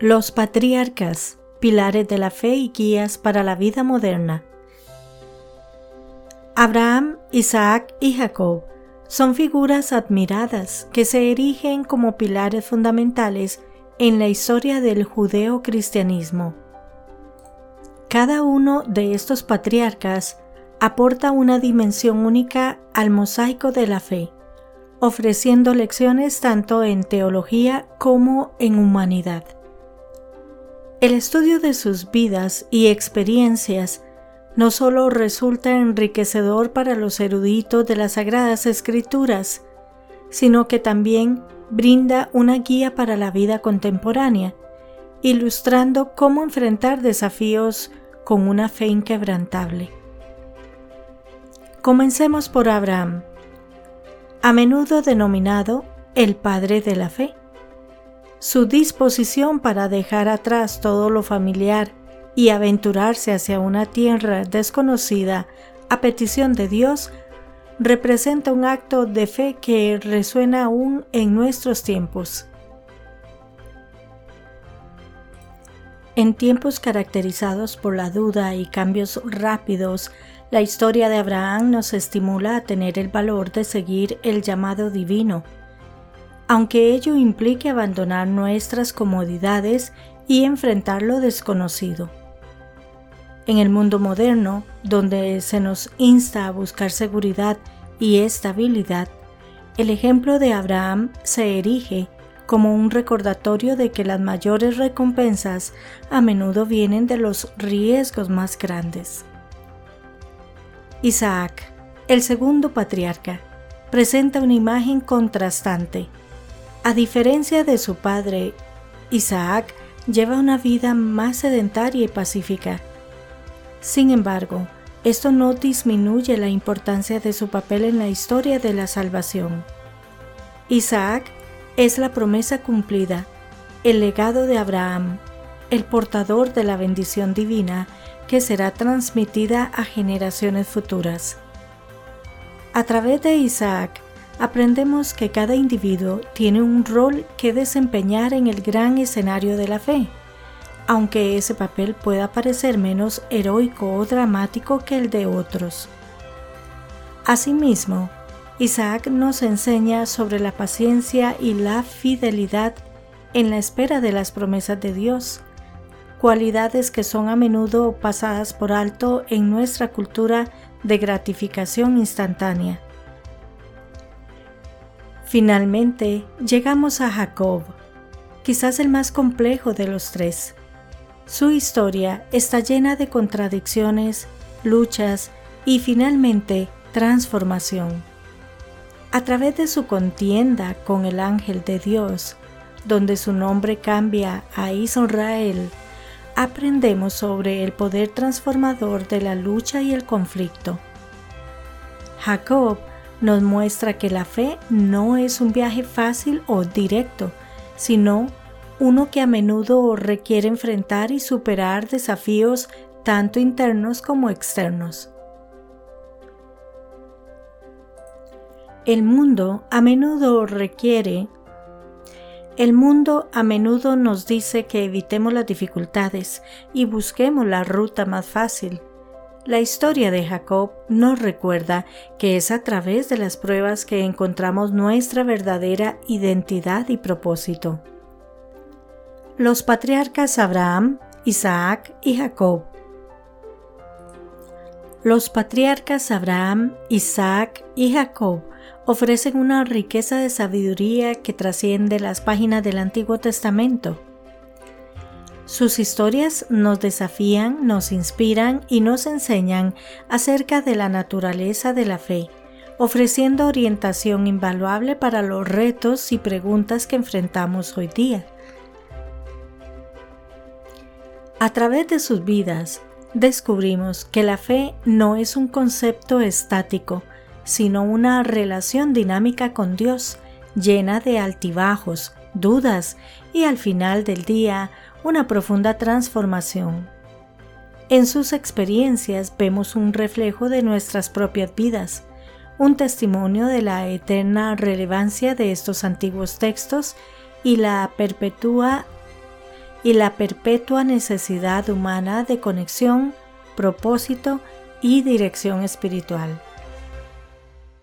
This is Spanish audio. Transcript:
Los patriarcas, pilares de la fe y guías para la vida moderna. Abraham, Isaac y Jacob son figuras admiradas que se erigen como pilares fundamentales en la historia del judeo-cristianismo. Cada uno de estos patriarcas aporta una dimensión única al mosaico de la fe, ofreciendo lecciones tanto en teología como en humanidad. El estudio de sus vidas y experiencias no solo resulta enriquecedor para los eruditos de las Sagradas Escrituras, sino que también brinda una guía para la vida contemporánea, ilustrando cómo enfrentar desafíos con una fe inquebrantable. Comencemos por Abraham, a menudo denominado el padre de la fe. Su disposición para dejar atrás todo lo familiar y aventurarse hacia una tierra desconocida a petición de Dios representa un acto de fe que resuena aún en nuestros tiempos. En tiempos caracterizados por la duda y cambios rápidos, la historia de Abraham nos estimula a tener el valor de seguir el llamado divino, aunque ello implique abandonar nuestras comodidades y enfrentar lo desconocido. En el mundo moderno, donde se nos insta a buscar seguridad y estabilidad, el ejemplo de Abraham se erige como un recordatorio de que las mayores recompensas a menudo vienen de los riesgos más grandes. Isaac, el segundo patriarca, presenta una imagen contrastante. A diferencia de su padre, Isaac lleva una vida más sedentaria y pacífica sin embargo, esto no disminuye la importancia de su papel en la historia de la salvación. Isaac es la promesa cumplida, el legado de Abraham, el portador de la bendición divina que será transmitida a generaciones futuras. A través de Isaac, aprendemos que cada individuo tiene un rol que desempeñar en el gran escenario de la fe aunque ese papel pueda parecer menos heroico o dramático que el de otros. Asimismo, Isaac nos enseña sobre la paciencia y la fidelidad en la espera de las promesas de Dios, cualidades que son a menudo pasadas por alto en nuestra cultura de gratificación instantánea. Finalmente, llegamos a Jacob, quizás el más complejo de los tres. Su historia está llena de contradicciones, luchas y finalmente transformación. A través de su contienda con el ángel de Dios, donde su nombre cambia a Israel, aprendemos sobre el poder transformador de la lucha y el conflicto. Jacob nos muestra que la fe no es un viaje fácil o directo, sino uno que a menudo requiere enfrentar y superar desafíos tanto internos como externos. El mundo a menudo requiere el mundo a menudo nos dice que evitemos las dificultades y busquemos la ruta más fácil. La historia de Jacob nos recuerda que es a través de las pruebas que encontramos nuestra verdadera identidad y propósito los patriarcas Abraham, Isaac y Jacob. Los patriarcas Abraham, Isaac y Jacob ofrecen una riqueza de sabiduría que trasciende las páginas del Antiguo Testamento. Sus historias nos desafían, nos inspiran y nos enseñan acerca de la naturaleza de la fe, ofreciendo orientación invaluable para los retos y preguntas que enfrentamos hoy día. A través de sus vidas, descubrimos que la fe no es un concepto estático, sino una relación dinámica con Dios, llena de altibajos, dudas y al final del día una profunda transformación. En sus experiencias vemos un reflejo de nuestras propias vidas, un testimonio de la eterna relevancia de estos antiguos textos y la perpetua y la perpetua necesidad humana de conexión, propósito y dirección espiritual.